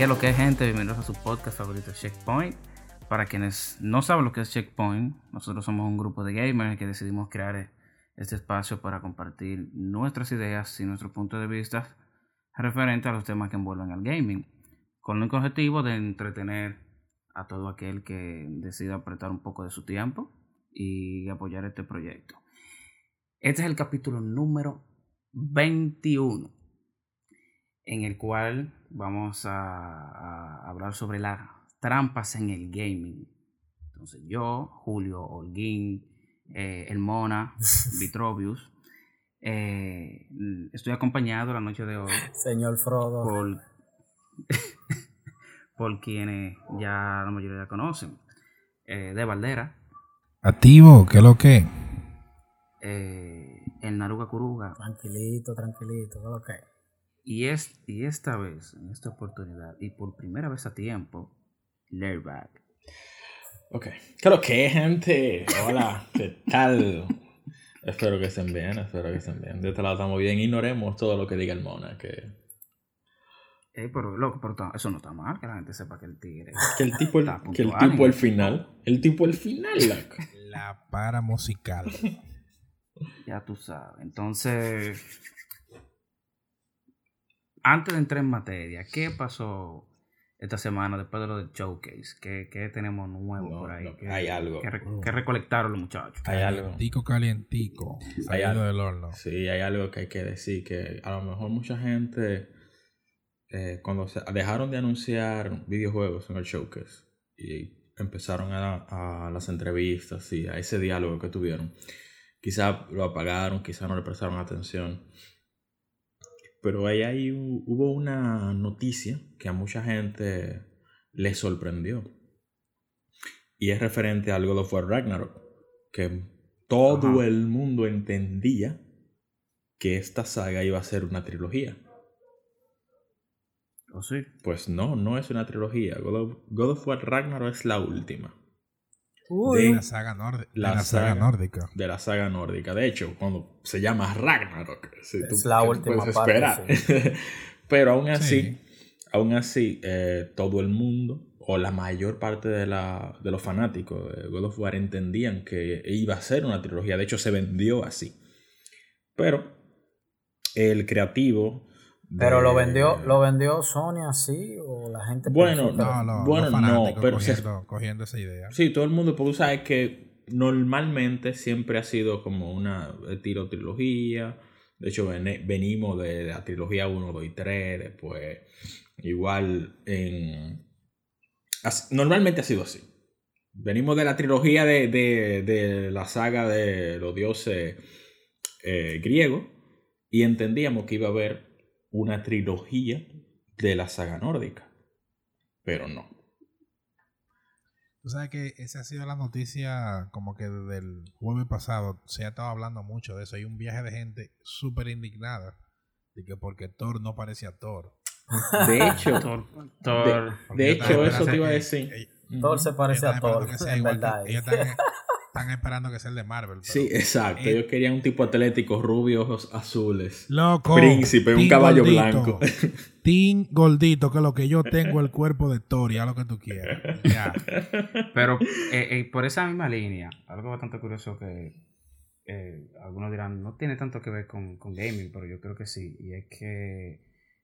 ¿Qué lo que es, gente? Bienvenidos a su podcast favorito, Checkpoint. Para quienes no saben lo que es Checkpoint, nosotros somos un grupo de gamers que decidimos crear este espacio para compartir nuestras ideas y nuestro punto de vista referente a los temas que envuelven al gaming, con el único objetivo de entretener a todo aquel que decida apretar un poco de su tiempo y apoyar este proyecto. Este es el capítulo número 21, en el cual vamos a, hablar sobre las trampas en el gaming. Entonces yo, Julio, Holguín, eh, El Mona, Vitrovius, eh, estoy acompañado la noche de hoy. Señor Frodo. Por, por quienes ya la mayoría conocen. Eh, de Valdera. Activo, ¿qué es lo que? Eh, el Naruga Kuruga. Tranquilito, tranquilito, ¿qué es lo que? Y, es, y esta vez, en esta oportunidad, y por primera vez a tiempo, Layback. Ok. ¿Qué es lo que, gente? Hola, ¿qué tal? espero que estén bien, espero que estén bien. De este lado estamos bien. Ignoremos todo lo que diga el Mona, que eh, pero loco, pero eso no está mal, que la gente sepa que el tigre. Que el tipo, el, que el tipo el final. El tipo el final, loco. La para musical. ya tú sabes. Entonces, antes de entrar en materia, ¿qué pasó esta semana después de lo del showcase? ¿Qué, qué tenemos nuevo por ahí? hay algo. Que, recolectaron los muchachos. Hay algo. Calientico, calientico. Hay algo del horno. Sí, hay algo que hay que decir. Que a lo mejor mucha gente, eh, cuando se dejaron de anunciar videojuegos en el showcase y empezaron a, a las entrevistas y a ese diálogo que tuvieron, quizá lo apagaron, quizá no le prestaron atención. Pero ahí, ahí hubo una noticia que a mucha gente le sorprendió. Y es referente a God of War Ragnarok. Que todo el mundo entendía que esta saga iba a ser una trilogía. ¿O sí? Pues no, no es una trilogía. God of War Ragnarok es la última de la saga, la, saga, nórdica. De la saga nórdica. De hecho, cuando se llama Ragnarok, es la última parte. Pero aún así, aún así, eh, todo el mundo o la mayor parte de, la, de los fanáticos de God of War entendían que iba a ser una trilogía. De hecho, se vendió así. Pero el creativo pero lo vendió, lo vendió Sony así o la gente. Bueno, no, bueno, no, pero cogiendo, esa idea. Sí, todo el mundo, porque sabes que normalmente siempre ha sido como una tiro trilogía. De hecho, venimos de, la trilogía 1, 2 y 3. Después, igual en. Normalmente ha sido así. Venimos de la trilogía de, de, la saga de los dioses eh, griegos y entendíamos que iba a haber una trilogía de la saga nórdica. Pero no. Tú sabes que esa ha sido la noticia como que desde el jueves pasado se ha estado hablando mucho de eso. Hay un viaje de gente súper indignada de que porque Thor no parecía Thor. De hecho, Thor, de, hecho eso te iba a decir. Thor se parece a Thor, en verdad. Están esperando que sea el de Marvel. Sí, exacto. Ellos querían un tipo atlético, rubio, ojos azules. Loco. Príncipe, un caballo blanco. Team Goldito, que lo que yo tengo el cuerpo de Thor, ya lo que tú quieras. Ya. Pero eh, eh, por esa misma línea, algo bastante curioso que eh, algunos dirán, no tiene tanto que ver con, con gaming, pero yo creo que sí. Y es que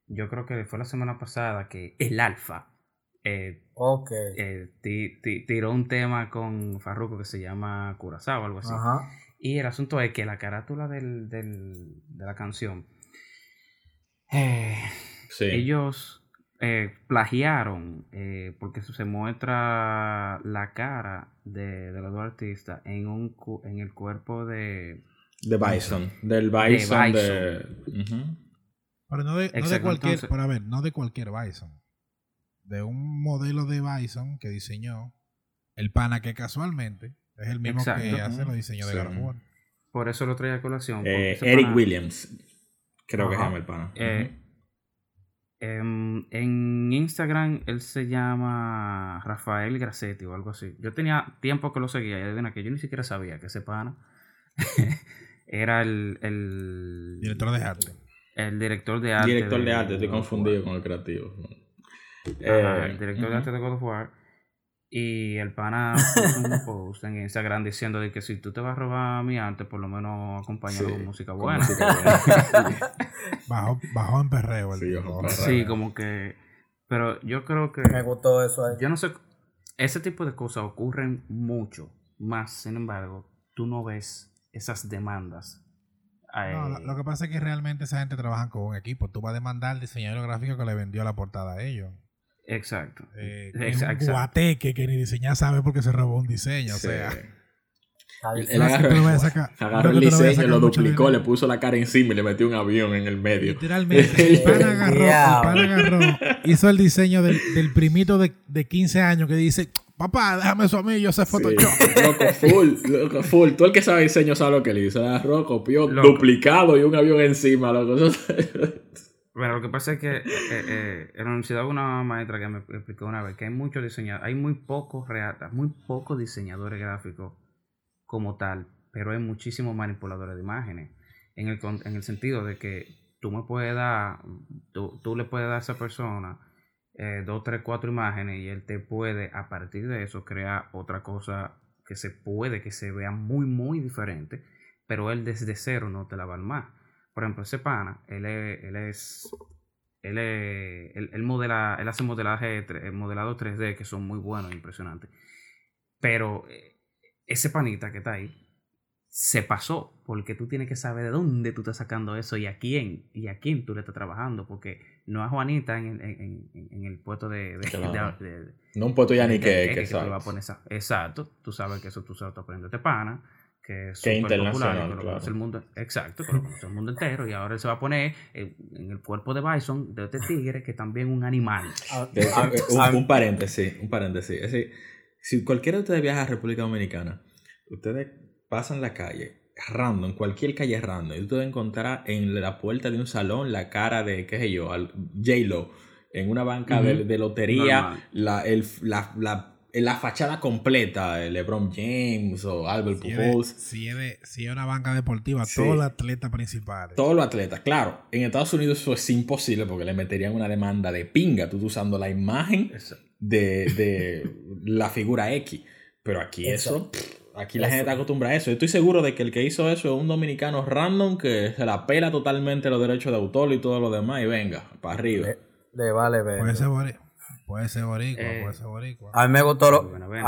yo creo que fue la semana pasada que el Alfa eh, eh tiró un tema con Farruko que se llama Curazao o algo así. Y el asunto es que la carátula del, del, de la canción, eh, ellos eh, plagiaron, porque se muestra la cara de, de los dos artistas en, un, en el cuerpo de... De Bison, del Bison. De Pero no de, no de cualquier, para ver, no de cualquier Bison de un modelo de Bison que diseñó el pana que casualmente es el mismo que hace los diseños de God Por eso lo trae a colación. Eh, Eric Williams, creo que se llama el pana. Eh, em, en, Instagram él se llama Rafael Grassetti o algo así. Yo tenía tiempo que lo seguía y adivina que yo ni siquiera sabía que ese pana era el, el, director de arte. El director de arte. Director de, arte, estoy confundido con el creativo. Eh, el director de arte de God of War. Y el pana puso un post en Instagram diciendo de que si tú te vas a robar mi arte, por lo menos acompañalo Sí, con música con buena. música buena. Bajó, bajó en perreo el Sí, perreo. Sí, como que. Pero yo creo que. Me gustó eso ahí. Yo no sé. Ese tipo de cosas ocurren mucho. Más, sin embargo, tú no ves esas demandas. eh, No, lo, lo que pasa es que realmente esa gente trabaja con un equipo. Tú vas a demandar al diseñador gráfico que le vendió la portada a ellos. Exacto. Eh, exacto. guateque que ni diseñar sabe porque se robó un diseño. O sea, Él agarró, vayas a sacar- agarró el diseño, lo duplicó, le puso la cara encima y le metió un avión en el medio. literalmente, el pan agarró, el pan agarró, hizo el diseño del, del primito de, de 15 años que dice, papá, déjame eso a mí, yo sé Sí, Photoshop. loco, full, loco, full. Tú el que sabe diseño sabe lo que le hizo. Agarró, copió, Loco. duplicado y un avión encima, loco. Bueno, lo que pasa es que eh, eh, en la universidad una maestra que me explicó una vez que hay muchos diseñadores, hay muy pocos reata, muy pocos diseñadores gráficos como tal, pero hay muchísimos manipuladores de imágenes. En el, en el sentido de que tú me puedes dar, tú, tú le puedes dar a esa persona eh, dos, tres, cuatro imágenes y él te puede a partir de eso crear otra cosa que se puede, que se vea muy, muy diferente, pero él desde cero no te la va a armar. Por ejemplo, ese pana, él es, él es, él es- él, él modela, él hace modelaje, modelado 3D que son muy buenos, impresionantes. Pero eh, ese panita que está ahí se pasó, porque tú tienes que saber de dónde tú estás sacando eso y a quién, y a quién tú le estás trabajando, porque no a Juanita en, el- en, en- en el puesto de, de- Claro. de- de- No un puesto ya ni que, de- que que tú vas a poner esa- Exacto, tú sabes que eso tú se lo estás poniendo este pana, que es Que súper popular, internacional, que lo claro. conoce el mundo, exacto, que lo conoce el mundo entero, y ahora él se va a poner eh, en el cuerpo de Bison, de este tigre, que también es un animal. Ah, De- ah, ah, un, un paréntesis, un paréntesis. Es decir, si cualquiera de ustedes viaja a República Dominicana, ustedes pasan la calle, random, cualquier calle random, y ustedes encontrarán en la puerta de un salón la cara de, qué sé yo, al- J-Lo, en una banca de, de lotería, Normal. la, el, la, la, la fachada completa, de LeBron James o Albert Si es, de, Pujols, si, es de- si es una banca deportiva, Sí. todos los atletas principales. todos los atletas. Claro, en Estados Unidos eso es imposible porque le meterían una demanda de pinga, tú usando la imagen Eso. de, de la figura X. Pero aquí eso, pff, aquí la Eso. gente está acostumbrada a eso. Yo estoy seguro de que el que hizo eso es un dominicano random que se la pela totalmente los derechos de autor y todo lo demás y venga, para arriba. le, le vale ver. Puede ser boricua, puede ser boricua, Eh. puede ser boricua. A mí me gustó lo- Bueno, a me,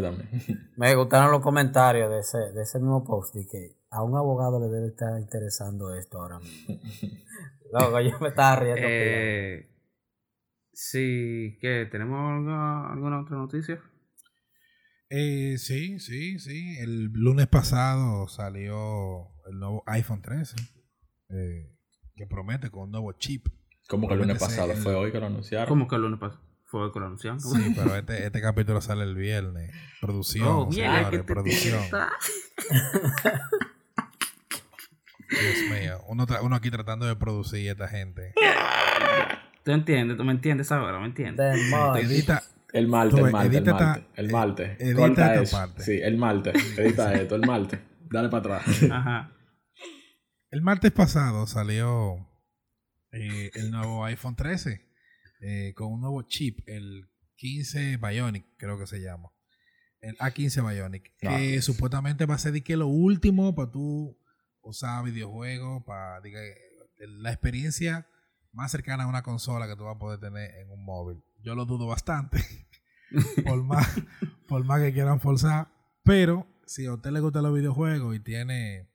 también. me gustaron los comentarios de ese, de ese mismo post y que a un abogado le debe estar interesando esto ahora mismo. Loco, yo me estaba riendo. Eh, sí, ¿qué? ¿Tenemos alguna, alguna otra noticia? Eh, sí, sí, sí. El lunes pasado salió el nuevo iPhone 13. eh, que promete con un nuevo chip. Como que el lunes pasado el- fue hoy que lo anunciaron. ¿Cómo que el lunes pasado? Fue que lo anunciaron. Sí, pero este, este capítulo sale el viernes. Producción, Oh, señores, que te producción. Dios mío. Uno, uno aquí tratando de producir a esta gente. ¿Tú entiendes? ¿Tú me entiendes ahora? ¿Me entiendes? Edita, El martes, Tú el martes, el martes. El martes. eh, edita esta eso. parte. Sí, el martes. Edita esto, el martes. Dale para atrás. Ajá. El martes pasado salió eh, el nuevo iPhone 13 eh, con un nuevo chip, el 15 Bionic, creo que se llama. El A15 Bionic, que Ah. supuestamente va a ser de que lo último para tú usar videojuegos, para diga, la experiencia más cercana a una consola que tú vas a poder tener en un móvil. Yo lo dudo bastante, por más, por más que quieran forzar, pero si a usted le gustan los videojuegos y tiene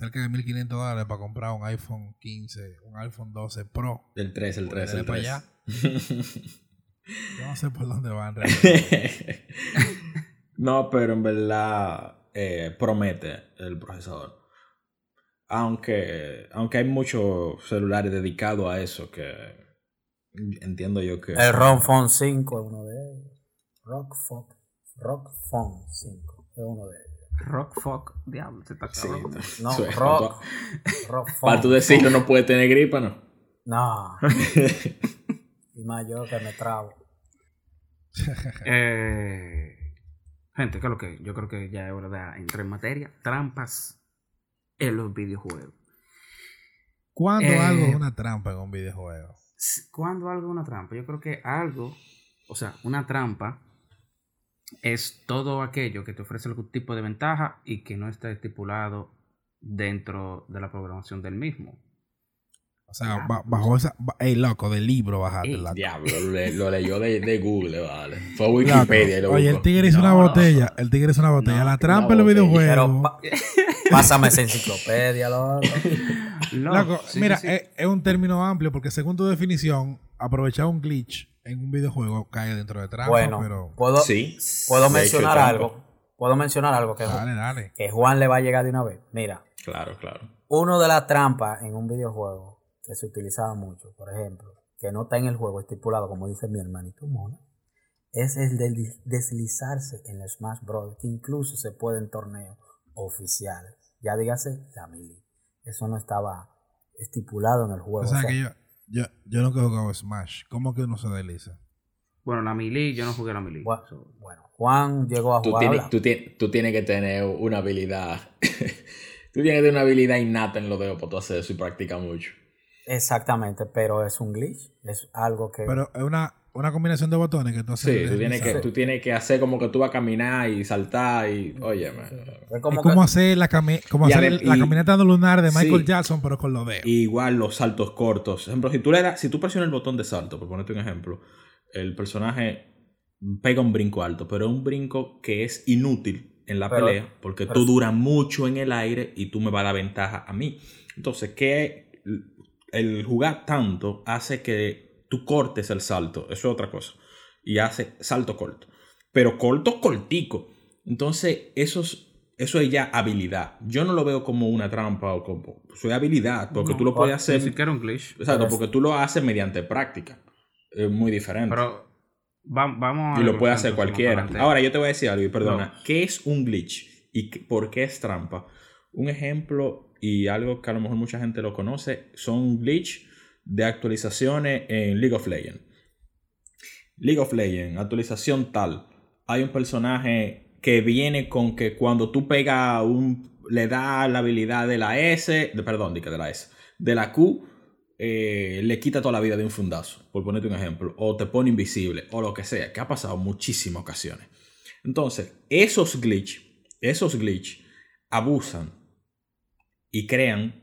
cerca de 1500 dólares para comprar un iPhone 15, un iPhone 12 Pro, El 3, el 3, el Dale pa' 3. yo no sé por dónde van realmente. no, pero en verdad eh, promete el procesador. Aunque, aunque hay muchos celulares dedicados a eso que entiendo yo que... El ROM Phone 5 es uno de ellos. Rock Phone, Rock Phone 5 es uno de ellos. Rock fuck, diablo, se está Sí. No, rock. para Rock tú- Phone. para tú decirlo no puede tener gripa, ¿no? No. y más yo que me trabo. Eh, gente, ¿qué es lo que? Yo creo que ya es hora de entrar en materia. Trampas en los videojuegos. ¿Cuándo Eh, algo es una trampa en un videojuego? ¿Cuándo algo es una trampa? Yo creo que algo, o sea, una trampa es todo aquello que te ofrece algún tipo de ventaja y que no está estipulado dentro de la programación del mismo. O sea, bajo esa. Ey, loco, del libro bajaste la. Diablo, lo, leyó de, de, Google, vale. Fue Wikipedia. Lo Oye, el tigre hizo una botella. El tigre hizo una botella. la trampa en los videojuegos. pásame esa enciclopedia, loco. loco, mira, es, un término amplio porque según tu definición, aprovechar un glitch en un videojuego cae dentro de trampa. Bueno, pero... puedo, puedo mencionar algo. Puedo mencionar algo que, dale, dale. que Juan le va a llegar de una vez. Mira. Claro, claro. Uno de las trampas en un videojuego que se utilizaba mucho, por ejemplo, que no está en el juego estipulado, como dice mi hermanito Mona, es el de deslizarse en el Smash Bros. que incluso se puede en torneos oficiales. Ya dígase la mili. Eso no estaba estipulado en el juego. O sea, que yo, yo, yo nunca he jugado Smash. ¿Cómo que uno se desliza? Bueno, la mili, yo no jugué la mili. Bueno, Juan llegó a jugar. Tú tienes, tú, tienes que tener una habilidad. tú tienes que tener una habilidad innata en los dedos para tú hacer eso y practicar mucho. Exactamente, pero es un glitch, es algo que... Pero es una, una combinación de botones que tú haces. Sí, tú tienes, que, tú tienes que hacer como que tú vas a caminar y saltar y... Oye, es como, hacer la, como hacer la caminata lunar de Michael Jackson, pero con los dedos. Igual los saltos cortos. Por ejemplo, si tú, le das, si tú presionas el botón de salto, por ponerte un ejemplo, el personaje pega un brinco alto, pero es un brinco que es inútil en la pelea porque tú duras mucho en el aire y tú me vas a dar ventaja a mí. Entonces, ¿qué el jugar tanto hace que tú cortes el salto. Eso es otra cosa. Y hace salto corto. Pero corto, cortico. Entonces, eso es, eso es ya habilidad. Yo no lo veo como una trampa o como. Soy habilidad. Porque tú lo puedes hacer. un glitch. Exacto, porque tú lo haces mediante práctica. Es muy diferente. Pero. vamos a. Y lo puede hacer cualquiera. Ahora, yo te voy a decir algo y perdona. ¿Qué es un glitch? ¿Y por qué es trampa? Un ejemplo y algo que a lo mejor mucha gente lo conoce, son glitch de actualizaciones en League of Legends. League of Legends, actualización tal. Hay un personaje que viene con que cuando tú pegas un. le da la habilidad de la S. De, perdón, de, la S. De la Q. Eh, le quita toda la vida de un fundazo. Por ponerte un ejemplo. O te pone invisible. O lo que sea. Que ha pasado muchísimas ocasiones. Entonces, esos glitch. Esos glitch abusan y crean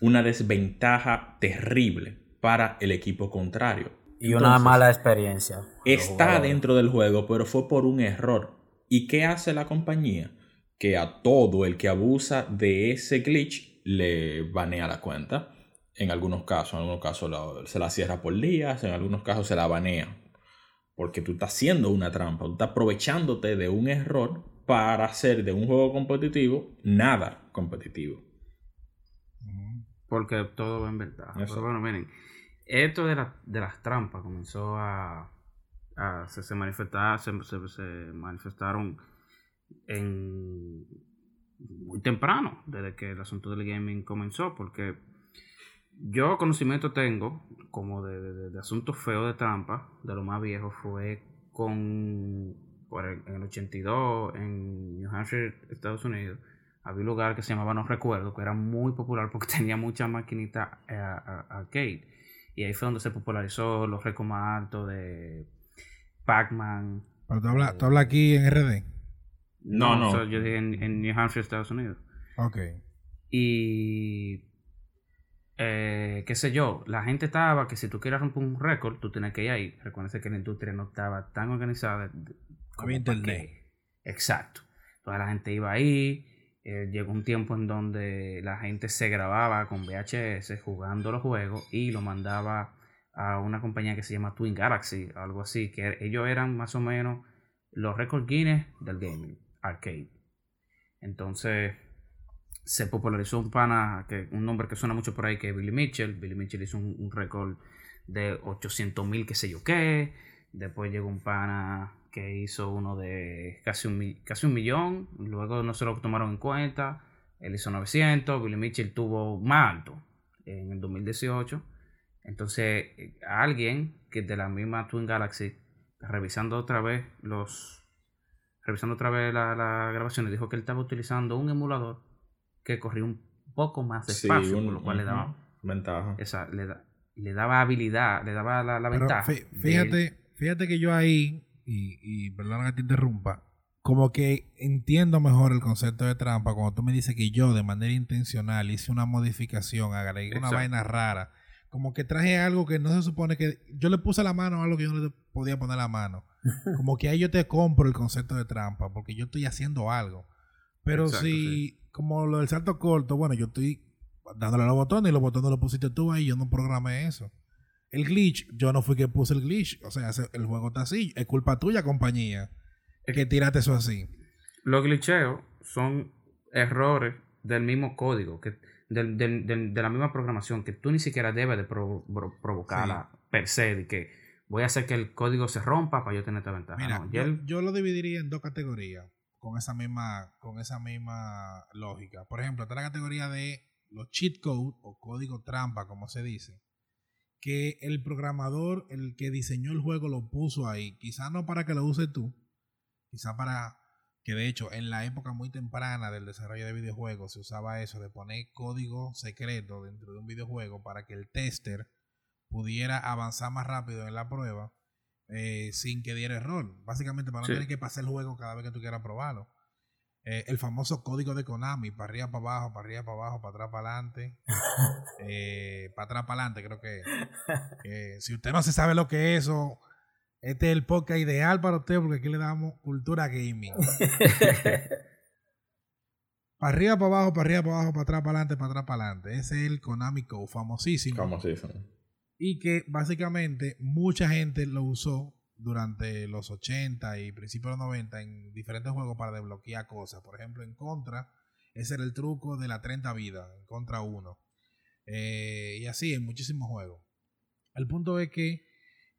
una desventaja terrible para el equipo contrario. Y una mala experiencia. Está dentro del juego, pero fue por un error. ¿Y qué hace la compañía? Que a todo el que abusa de ese glitch le banea la cuenta. En algunos casos, en algunos casos se la cierra por días, en algunos casos se la banea. Porque tú estás haciendo una trampa, tú estás aprovechándote de un error para hacer de un juego competitivo nada competitivo. Porque todo va en verdad. Pero bueno, miren, esto de, de las trampas comenzó a, se, manifestar, se, manifestaron en muy temprano, desde que el asunto del gaming comenzó, porque yo conocimiento tengo como de, de, asuntos feos de trampa, de lo más viejo fue con, por en el 82 en New Hampshire, Estados Unidos, había un lugar que se llamaba No Recuerdo, que era muy popular porque tenía muchas maquinitas eh, arcade. Y ahí fue donde se popularizó los récords más altos de Pac-Man. ¿Pero tú hablas, habla aquí en RD? No, no. yo dije en, New Hampshire, Estados Unidos. Ok. Y. Eh, qué sé yo, la gente estaba que si tú quieres romper un récord, tú tienes que ir ahí. Recuerda que la industria no estaba tan organizada. Como internet. Exacto. Toda la gente iba ahí eh, llegó un tiempo en donde la gente se grababa con VHS jugando los juegos y lo mandaba a una compañía que se llama Twin Galaxy, algo así, que ellos eran más o menos los record Guinness del gaming, arcade. Entonces se popularizó un pana, que, un nombre que suena mucho por ahí, que es Billy Mitchell. Billy Mitchell hizo un, un récord de 800 mil, qué sé yo qué. Después llegó un pana que hizo uno de casi un, casi un millón, luego no se lo tomaron en cuenta, él hizo 900, Billy Mitchell tuvo más alto en el 2018. Entonces, alguien que de la misma Twin Galaxy, revisando otra vez los revisando otra vez la, la grabación, dijo que él estaba utilizando un emulador que corría un poco más despacio, por lo cual le daba ventaja. Esa, le, le daba habilidad, le daba la, la ventaja. Fíjate, fíjate que yo ahí, y, y perdona que te interrumpa, como que entiendo mejor el concepto de trampa cuando tú me dices que yo de manera intencional hice una modificación, agregué una vaina rara, como que traje algo que no se supone que yo le puse la mano a algo que yo no le podía poner la mano. Como que ahí yo te compro el concepto de trampa porque yo estoy haciendo algo. Pero si, como lo del salto corto, bueno, yo estoy dándole los botones y los botones los pusiste tú ahí, yo no programé eso. El glitch, yo no fui que puse el glitch. O sea, el juego está así. Es culpa tuya, compañía, que tírate eso así. Los glitcheos son errores del mismo código, que de la misma programación, que tú ni siquiera debes de provocarla per se, de que voy a hacer que el código se rompa para yo tener esta ventaja. Mira, yo, yo, lo dividiría en dos categorías con esa misma, con esa misma lógica. Por ejemplo, está la categoría de los cheat code o código trampa, como se dice, que el programador, el que diseñó el juego, lo puso ahí. Quizás no para que lo uses tú, quizás para que de hecho en la época muy temprana del desarrollo de videojuegos se usaba eso de poner código secreto dentro de un videojuego para que el tester pudiera avanzar más rápido en la prueba eh, sin que diera error. Básicamente para no tener que pasar el juego cada vez que tú quieras probarlo. Eh, el famoso código de Konami, para arriba, para abajo, para arriba, para abajo, para atrás, para adelante. Eh, para atrás, para adelante, creo que. si usted no se sabe lo que es eso, este es el podcast ideal para usted porque aquí le damos cultura gaming. para arriba, para abajo, para arriba, para abajo, para atrás, para adelante, para atrás, para adelante. Ese es el Konami Code, famosísimo. Famosísimo. Y que básicamente mucha gente lo usó durante los 80 y principios de los 90 en diferentes juegos para desbloquear cosas. Por ejemplo, en Contra, ese era el truco de la 30 vidas, en Contra 1. Eh, y así en muchísimos juegos. El punto es que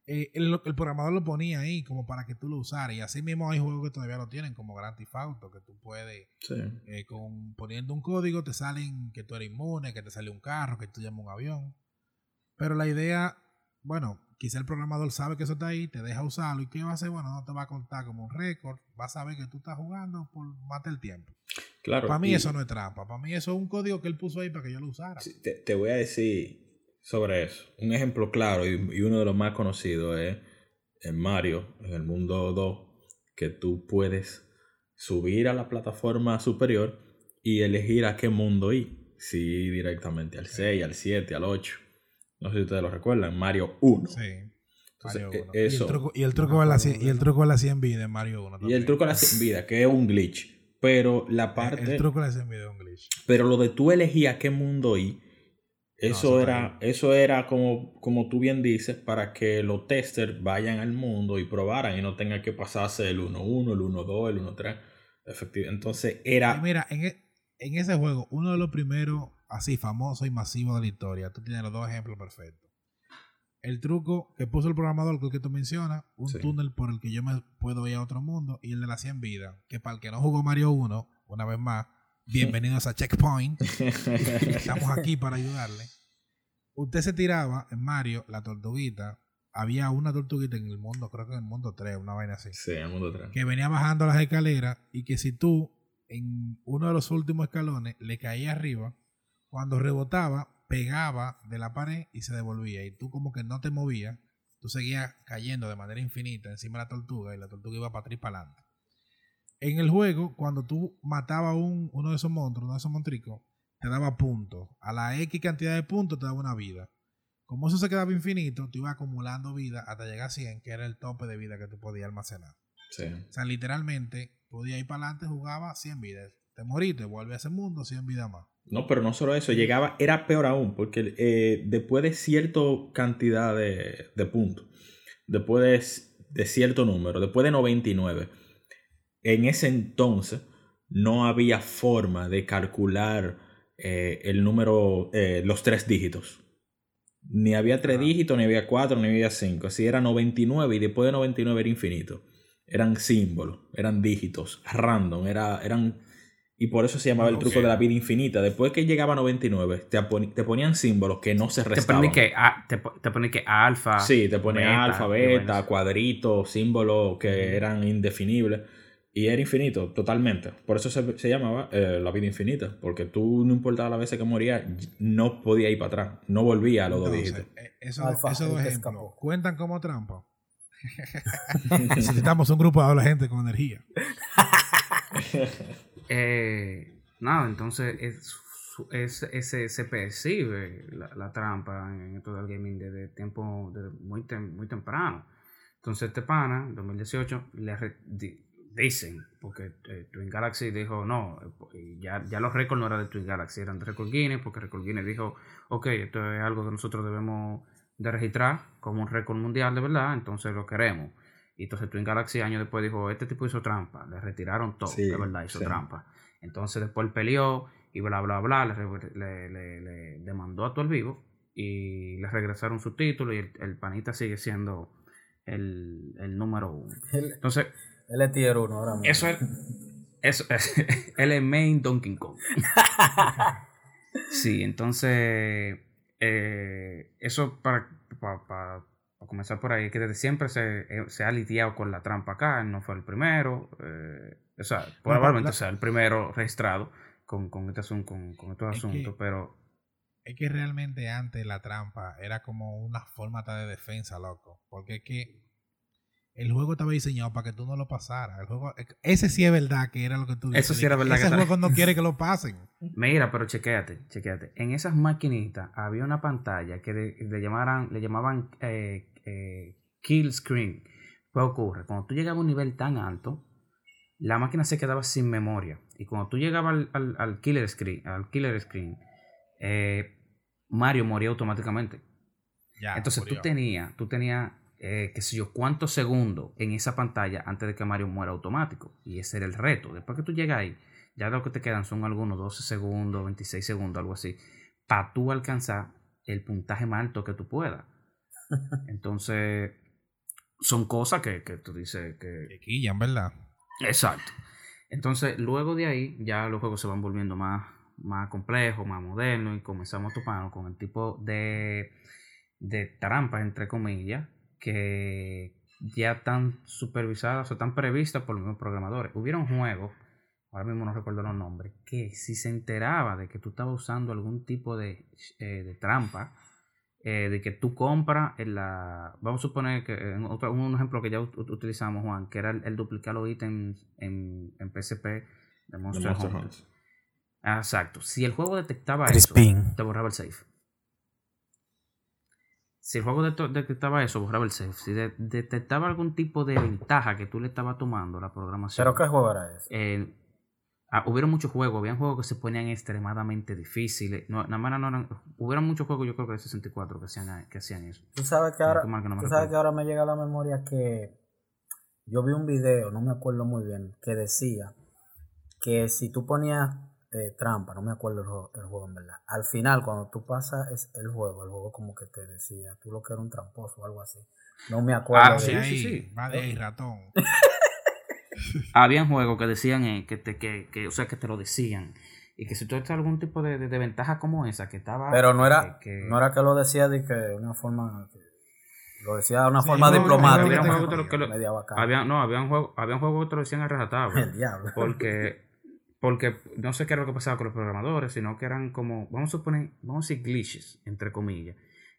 eh, el, programador lo ponía ahí como para que tú lo usaras. Y así mismo hay juegos que todavía lo tienen, como Grand Theft Auto, que tú puedes, eh, con, poniendo un código, te salen que tú eres inmune, que te sale un carro, que tú llamas un avión. Pero la idea, bueno, quizá el programador sabe que eso está ahí, te deja usarlo y ¿qué va a hacer? Bueno, no te va a contar como un récord, va a saber que tú estás jugando por mate el tiempo. Claro. Para mí eso no es trampa, para mí eso es un código que él puso ahí para que yo lo usara. te, voy a decir sobre eso. Un ejemplo claro y, uno de los más conocidos es en Mario, en el mundo 2, que tú puedes subir a la plataforma superior y elegir a qué mundo ir. Si directamente al 6, al 7, al 8. No sé si ustedes lo recuerdan, Mario 1. Sí. E, eso. Y el truco, de la, y el truco de la 100 vidas en Mario 1. Y el truco de la 100 vidas, que es un glitch. Pero la parte. El, truco de la 100 vidas es un glitch. Pero lo de tú elegías qué mundo ir, eso, era, eso era como, como tú bien dices, para que los testers vayan al mundo y probaran y no tengan que pasarse el 1-1, el 1-2, el 1-3. Efectivamente. Entonces era. mira, en, e, en ese juego, uno de los primeros así famoso y masivo de la historia. Tú tienes los dos ejemplos perfectos. El truco que puso el programador, que tú mencionas, un túnel por el que yo me puedo ir a otro mundo, y el de la 100 vidas, que para el que no jugó Mario 1, una vez más, bienvenidos a Checkpoint. Estamos aquí para ayudarle. Usted se tiraba en Mario, la tortuguita, había una tortuguita en el mundo, creo que en el mundo 3, una vaina así. Sí, en el mundo 3. Que venía bajando las escaleras y que si tú en uno de los últimos escalones le caía arriba, cuando rebotaba, pegaba de la pared y se devolvía. Y tú como que no te movías, tú seguías cayendo de manera infinita encima de la tortuga y la tortuga iba para atrás para adelante. En el juego, cuando tú matabas un, uno de esos monstruos, uno de esos montricos, te daba puntos. A la X cantidad de puntos te daba una vida. Como eso se quedaba infinito, tú ibas acumulando vida hasta llegar a 100, que era el tope de vida que tú podías almacenar. O sea, literalmente, podías ir para adelante, jugaba 100 vidas. Te moriste, vuelve a ese mundo, 100 vidas más. No, pero no solo eso, llegaba, era peor aún, porque eh, después de cierta cantidad de, puntos, después de, cierto número, después de 99, en ese entonces no había forma de calcular eh, el número, eh, los tres dígitos. Ni había tres dígitos, ni había cuatro, ni había cinco. Así era 99 y después de 99 era infinito. Eran símbolos, eran dígitos, random, era, eran y por eso se llamaba el truco de la vida infinita. Después que llegaba a 99, te, te ponían símbolos que no se restaban. Te ponen que, a, te, te que alfa. Sí, te ponía alfa, beta, cuadritos, símbolos que eran indefinibles. Y era infinito, totalmente. Por eso se, se llamaba eh, la vida infinita. Porque tú, no importaba las veces que morías, no podía ir para atrás. No volvía a los dos dígitos. eh, eso- Alfa, esos el dos ejemplos cuentan como trampa. Necesitamos un grupo de la gente con energía. Eh, nada, entonces es, es, ese- se percibe la, la trampa en esto del gaming desde tiempo desde muy, tem- muy temprano. Entonces este pana, en 2018, le dicen, porque eh, Twin Galaxy dijo, no, eh, ya, ya los récords no eran de Twin Galaxy, eran de Record Guinness, porque Record Guinness dijo, ok, esto es algo que nosotros debemos de registrar como un récord mundial de verdad, entonces lo queremos. Y entonces Twin Galaxy años después dijo, este tipo hizo trampa, le retiraron todo, Sí, de verdad hizo sí. trampa. Entonces después él peleó y bla, bla, bla, le, le- le- le demandó a todo el vivo y le regresaron su título y el, el panita sigue siendo el, el número uno. Entonces, él es tier 1 ahora mismo. eso es, eso es, él es main Donkey Kong. Sí, entonces, eh, eso para, para, para- para comenzar por ahí, que desde siempre se, eh, se ha lidiado con la trampa acá, no fue el primero, eh, o sea, probablemente sea el primero registrado con, con, este asunto, con, con estos Es que- asuntos, pero Es que realmente antes la trampa era como una forma de defensa, loco. Porque es que el juego estaba diseñado para que tú no lo pasaras. El juego, ese sí es verdad que era lo que tú Eso dices, sí de era que verdad que Ese está- juego no quiere que lo pasen. Mira, pero chequéate, chequéate. En esas maquinitas había una pantalla que le, le llamaran, le llamaban eh, eh, kill screen. ¿Qué ocurre? Cuando tú llegabas a un nivel tan alto, la máquina se quedaba sin memoria. Y cuando tú llegabas al, al- al killer screen, al killer screen, eh, Mario moría automáticamente. Ya, Entonces tú tenías, tú tenías, eh, qué sé yo, cuántos segundos en esa pantalla antes de que Mario muera automático. Y ese era el reto. Después que tú llegas ahí, ya lo que te quedan son algunos 12 segundos, 26 segundos, algo así, para tú alcanzar el puntaje más alto que tú puedas. Entonces, son cosas que, que tú dices que, Que quillan, ¿verdad? Exacto. Entonces, luego de ahí, ya los juegos se van volviendo más, más complejos, más modernos, y comenzamos a toparnos con el tipo de, de trampas, entre comillas, que ya están supervisadas o están previstas por los mismos programadores. Hubieron juegos, ahora mismo no recuerdo los nombres, que si se enteraba de que tú estabas usando algún tipo de, eh, de trampa, eh, de que tú compras en la. Vamos a suponer que en otro, un ejemplo que ya ut- ut- utilizamos, Juan, que era el, el duplicar los ítems en, en PSP de Monster, Monster Hunter. Hunter. Ah, exacto. Si el juego detectaba eso, te borraba el save. Si el juego det- detectaba eso, borraba el save. Si de- detectaba algún tipo de ventaja que tú le estabas tomando la programación. ¿Pero qué juego era ese? eh, ah, hubieron muchos juegos, habían juegos que se ponían extremadamente difíciles. No, nada más no eran, hubieron muchos juegos, yo creo que de 64 que hacían, que hacían eso. Tú sabes que ahora, que tú sabes que ahora me llega a la memoria que yo vi un video, no me acuerdo muy bien, que decía que si tú ponías eh, trampa, no me acuerdo el juego, el juego en verdad, al final cuando tú pasas es- el juego, el juego como que te decía, tú lo que era un tramposo o algo así. No me acuerdo. Ah, de- sí, sí, sí. Va de ahí, ratón. Habían juegos que decían eh, que, te, que, que, o sea, que te lo decían. Y que si tú tienes algún tipo de, de- de ventaja como esa, que estaba. Pero no era, que- que- no era que lo decía de que de una forma, que- lo decía de una Sí, forma no, no, diplomática. había juegos juegos que lo- media bacana. había, no, habían juegos, habían juegos que te lo decían a rajatabla. El diablo. Porque, porque no sé qué era lo que pasaba con los programadores, sino que eran como, vamos a suponer, vamos a decir glitches, entre comillas,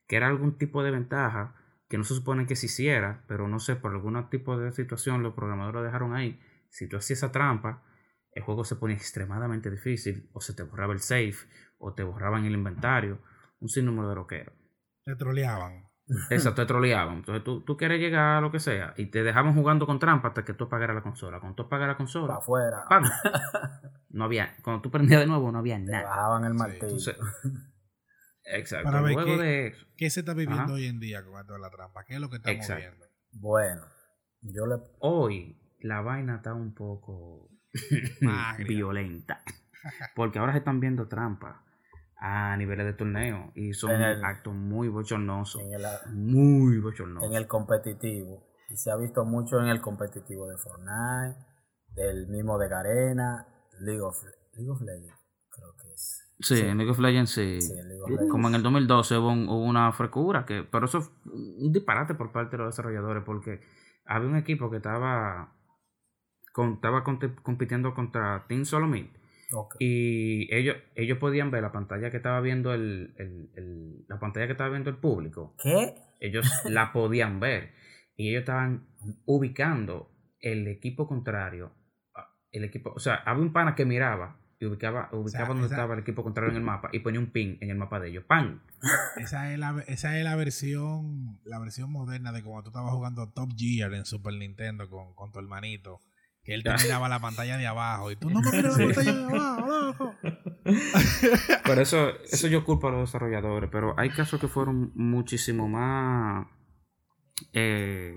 que era algún tipo de ventaja que no se supone que se hiciera, pero no sé, por algún tipo de situación los programadores lo dejaron ahí. Si tú hacías esa trampa, el juego se ponía extremadamente difícil, o se te borraba el save, o te borraban el inventario, un sinnúmero de loqueros. Te troleaban. Exacto, te troleaban. Entonces tú, tú quieres llegar a lo que sea y te dejaban jugando con trampa hasta que tú apagaras la consola. Cuando tú apagaras la Para consola, afuera. ¡pam! No había, cuando tú prendías de nuevo, no había Te nada. bajaban el martillo. Entonces, exacto. Para ver Luego qué- de ¿Qué se está viviendo Ajá. hoy en día con esto de la trampa? ¿Qué es lo que estamos Exacto. viendo? Bueno, yo le hoy, la vaina está un poco violenta. Porque ahora se están viendo trampas a niveles de torneo y son el- actos muy bochornosos. en el, Muy bochornosos. en el competitivo. Y se ha visto mucho en el competitivo de Fortnite, del mismo de Garena, League of, League of Legends, es. Sí, en League of Legends sí. Sí, en League of Legends. Como en el 2012 hubo, un- hubo una frescura, que, pero eso fue un disparate por parte de los desarrolladores, porque había un equipo que estaba con- estaba compitiendo contra Team Solomon. Y ellos, ellos podían ver la pantalla que estaba viendo el, el- el- la pantalla que estaba viendo el público. ¿Qué? Ellos la podían ver. Y ellos estaban ubicando el equipo contrario. El equipo, o sea, había un pana que miraba y ubicaba, ubicaba donde esa- estaba el equipo contrario en el mapa y ponía un pin en el mapa de ellos. ¡Pam! Esa es la, esa es la versión la versión moderna de cuando tú estabas jugando Top Gear en Super Nintendo con, con tu hermanito. Que él te miraba la pantalla de abajo y tú no me miras la pantalla de abajo, loco. Pero eso, eso yo culpo a los desarrolladores, pero hay casos que fueron muchísimo más, eh,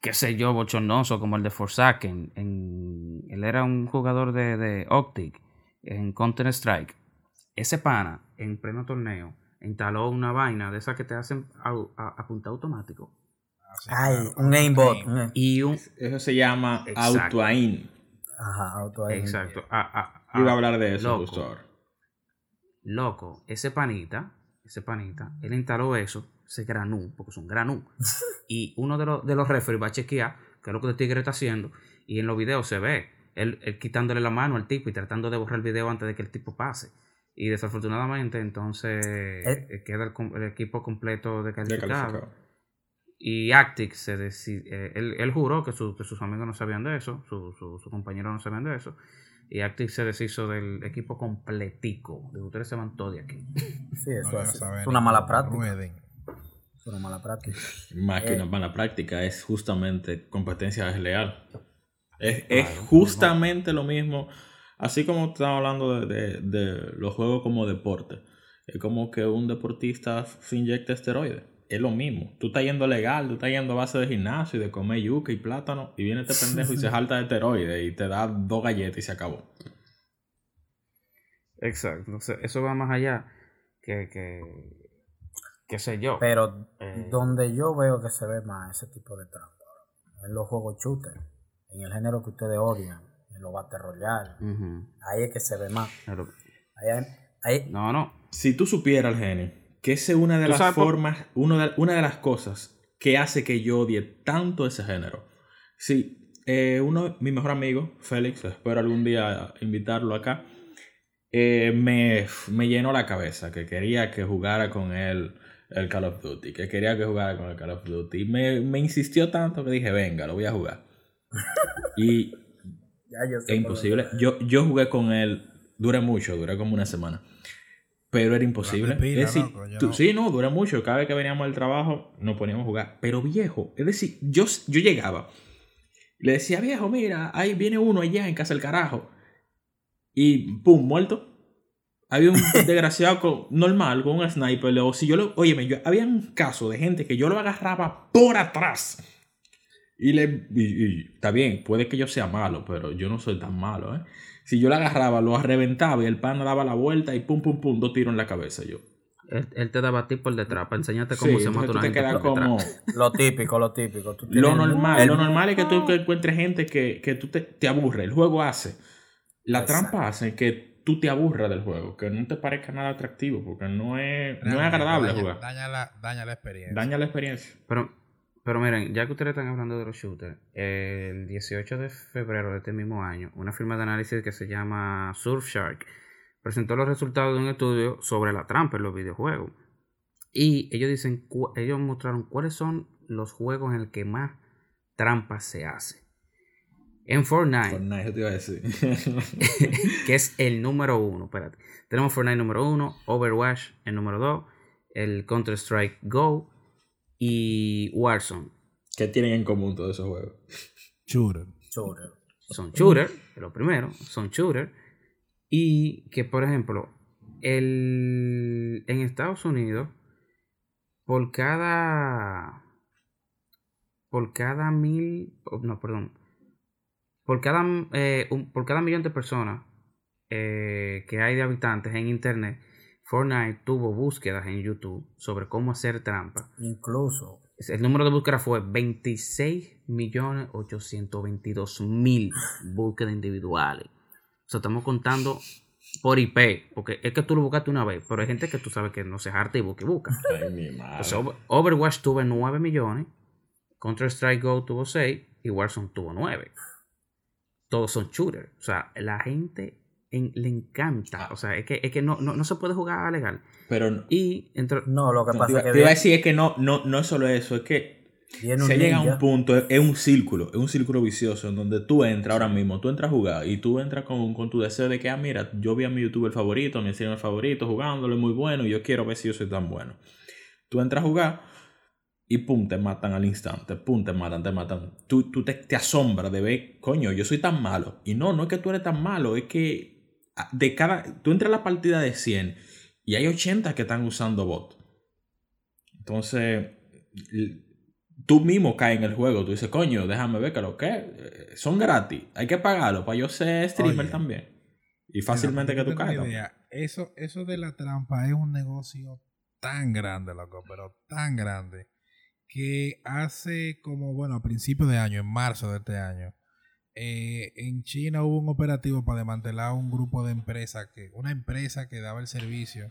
qué sé yo, bochornoso, como el de Forsaken. En, él era un jugador de, de Optic en Counter Strike. Ese pana, en pleno torneo, instaló una vaina de esas que te hacen a- apuntar automático. Ay, claro, un aimbot. Y un... Eso se llama auto-aim. Ajá, auto aim. Exacto. a- a- Yo iba a hablar de eso loco. Loco, ese panita, ese panita, él instaló eso, ese granú, porque es un granú. y uno de los, de los referees va a chequear qué es lo que el tigre está haciendo. Y en los videos se ve él, él quitándole la mano al tipo y tratando de borrar el video antes de que el tipo pase. Y desafortunadamente, entonces Eh. eh, queda el, equipo completo Ya descalificado. calificado. Y Actic se deci- eh, él, él juró que, su- que sus amigos no sabían de eso, su- su- sus compañeros no sabían de eso. Y Actic se deshizo del equipo completico. De ustedes se van todos de aquí. Sí, eso es, una mala práctica. rueden. Una mala práctica. Más que Eh. una mala práctica, es justamente competencia desleal. Es, es justamente lo mismo, así como estamos hablando de, de- de los juegos como deporte. Es como que un deportista se inyecta esteroides. Es lo mismo. Tú estás yendo legal, tú estás yendo a base de gimnasio y de comer yuca y plátano, y viene este pendejo y se jalta de esteroides y te da dos galletas y se acabó. Exacto. Eso va más allá que, que qué sé yo. Pero Eh. donde yo veo que se ve más ese tipo de trampa, en los juegos shooter, en el género que ustedes odian, en los Battle Royale, ahí es que se ve más. Pero- Ahí, hay- ahí- no, no. Si tú supieras, genio, que esa es una de ¿Tú las sabes por- formas, uno de- una de las cosas que hace que yo odie tanto ese género. Sí, eh, uno, mi mejor amigo, Félix, espero algún día invitarlo acá, eh, me, me llenó la cabeza que quería que jugara con él el Call of Duty, que quería que jugara con el Call of Duty. Me, me insistió tanto que dije, venga, lo voy a jugar. Y ya yo sé es imposible. Yo, yo jugué con él, duré mucho, duré como una semana. Pero era imposible. Pila, es decir, tú- no. sí, no, duré mucho. Cada vez que veníamos del trabajo nos poníamos a jugar. Pero viejo, es decir, yo, yo llegaba. Le decía, viejo, mira, ahí viene uno allá en casa del carajo. Y pum, muerto. Había un desgraciado con- normal con un sniper. O si yo lo. Óyeme, yo, había un caso de gente que yo lo agarraba por atrás. Y le. y- y está bien, puede que yo sea malo, pero yo no soy tan malo, ¿eh? Si yo lo agarraba, lo reventaba y el pan daba la vuelta y pum, pum, pum, dos tiros en la cabeza yo. Él, él te daba a ti por detrás para enseñarte cómo Sí, se mata una tú te gente quedas por como. Lo típico, lo típico. Tú Lo normal, el- lo normal es que tú encuentres gente que, que tú te, te aburre. El juego hace. La Exacto. trampa hace que tú te aburras del juego, que no te parezca nada atractivo, porque no es, no es agradable daña, jugar. Daña la, daña la experiencia. Daña la experiencia. Pero, pero miren, ya que ustedes están hablando de los shooters, el 18 de febrero de este mismo año, una firma de análisis que se llama Surfshark presentó los resultados de un estudio sobre la trampa en los videojuegos. Y ellos dicen, ellos mostraron cuáles son los juegos en el que más trampa se hace. En Fortnite, Fortnite, eso te iba a decir. que es el número uno, espérate. Tenemos Fortnite número uno, Overwatch el número dos, el Counter Strike Go y Warzone. ¿Qué tienen en común todos esos juegos? Shooter. shooter. son shooter, lo primero, son shooter. Y que, por ejemplo, el, en Estados Unidos, por cada. Por cada mil. oh, No, perdón. Por cada, eh, un- por cada millón de personas eh, que hay de habitantes en Internet, Fortnite tuvo búsquedas en YouTube sobre cómo hacer trampa. Incluso, El número de búsqueda fue 26.822.000 búsquedas individuales. O sea, estamos contando por IP, porque es que tú lo buscaste una vez, pero hay gente que tú sabes que no se harta y busca y busca. Ay, mi madre. Entonces, Over- Overwatch tuvo 9 millones, Counter Strike Go tuvo 6 y Warzone tuvo 9. Todos son shooters. O sea, la gente en- le encanta. O sea, es que, es que no, no, no se puede jugar legal. Pero Y entre, No, lo que pasa es que te iba a decir es que no, no, no es solo eso, es que se llega a un punto, es, es un círculo, es un círculo vicioso en donde tú entras ahora mismo, tú entras a jugar y tú entras con, con tu deseo de que, ah, mira, yo vi a mi youtuber favorito, a mi streamer favorito jugándolo, es muy bueno y yo quiero ver si yo soy tan bueno. Tú entras a jugar y pum, te matan al instante, pum, te matan, te matan. Tú, tú te, te asombras de ver, coño, yo soy tan malo. Y no, no es que tú eres tan malo, es que ah, de cada, tú entras a la partida de 100 y hay 80 que están usando bot. Entonces, tú mismo caes en el juego. Tú dices, coño, déjame ver que lo que eh, son gratis. Hay que pagarlo para yo ser streamer Oye. también. Y fácilmente que tú idea, Eso, eso de la trampa es un negocio tan grande, loco, pero tan grande, que hace como, bueno, a principios de año, en marzo de este año, eh, en China hubo un operativo para desmantelar un grupo de empresas, que, una empresa que daba el servicio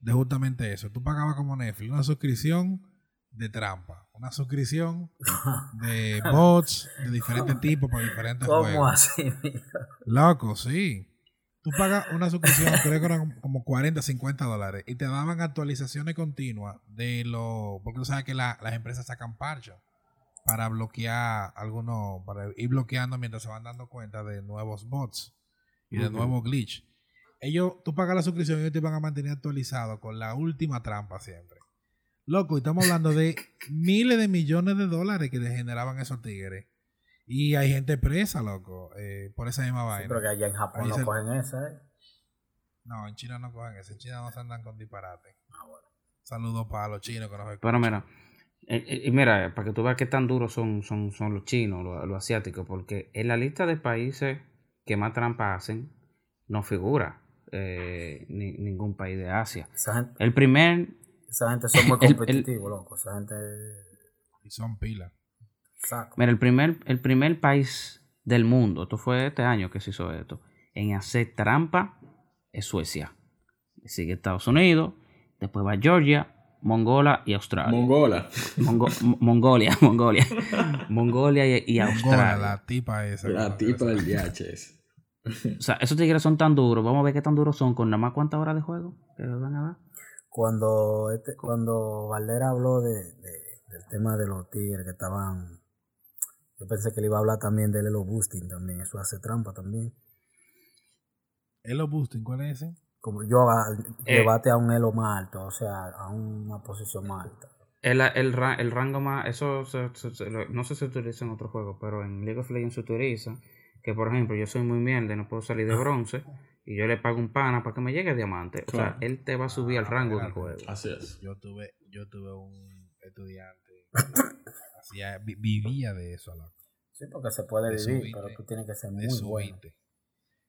de justamente eso. Tú pagabas como Netflix una suscripción de trampa, una suscripción de bots de diferentes tipos para diferentes ¿Cómo juegos. así? Loco, sí. Tú pagas una suscripción, creo que eran como 40, 50 dólares, y te daban actualizaciones continuas de lo. Porque tú sabes que la- las empresas sacan parchos para bloquear algunos, para ir bloqueando mientras se van dando cuenta de nuevos bots y de nuevos glitch. Ellos, tú pagas la suscripción y ellos te van a mantener actualizado con la última trampa siempre. Loco, y estamos hablando de miles de millones de dólares que le generaban esos tigres. Y hay gente presa, loco, eh, por esa misma Sí, vaina. pero que allá en Japón Ahí no se- cogen esa, ¿eh? No, en China no cogen eso. En China no se andan con disparate. Ah, bueno. Saludos para los chinos que nos escuchan. Pero mira, eh, eh, y mira, para que tú veas qué tan duros son, son, son los chinos, los, los asiáticos, porque en la lista de países que más trampa hacen, no figura eh, ni- ningún país de Asia. Esa gente, El primer, esa gente son muy El- el- competitivos, loco. Esa gente Y son pilas. Mira, el primer, el primer país del mundo, esto fue este año que se hizo esto, en hacer trampa es Suecia. Sigue Estados Unidos, después va Georgia, Mongola y Australia. Mongola. Mongo- Mo- Mongolia, Mongolia. Mongolia y, y Mongola, Australia. la tipa esa. La tipa del DHS. O sea, esos tigres son tan duros. Vamos a ver qué tan duros son con nada más cuántas horas de juego que les van a dar. Cuando, este, cuando Valera habló de, de- del tema de los tigres que estaban. Yo pensé que le iba a hablar también del Elo Boosting también. Eso hace trampa también. Elo Boosting, ¿cuál es ese? Como yo a, Eh. debate a un elo más alto, o sea, a una posición más alta. El, el, el rango más, eso se- se- no sé si se utiliza en otros juegos, pero en League of Legends se utiliza. Que por ejemplo, yo soy muy mierda y no puedo salir de bronce. Y yo le pago un pana para que me llegue a diamante. O sea, él te va a subir al rango del juego. Así es. Yo tuve, yo tuve un estudiante. hacía, vi- vivía de eso, loco. Sí, porque se puede De vivir, sub-20, pero tú tienes que ser muy bueno. 20.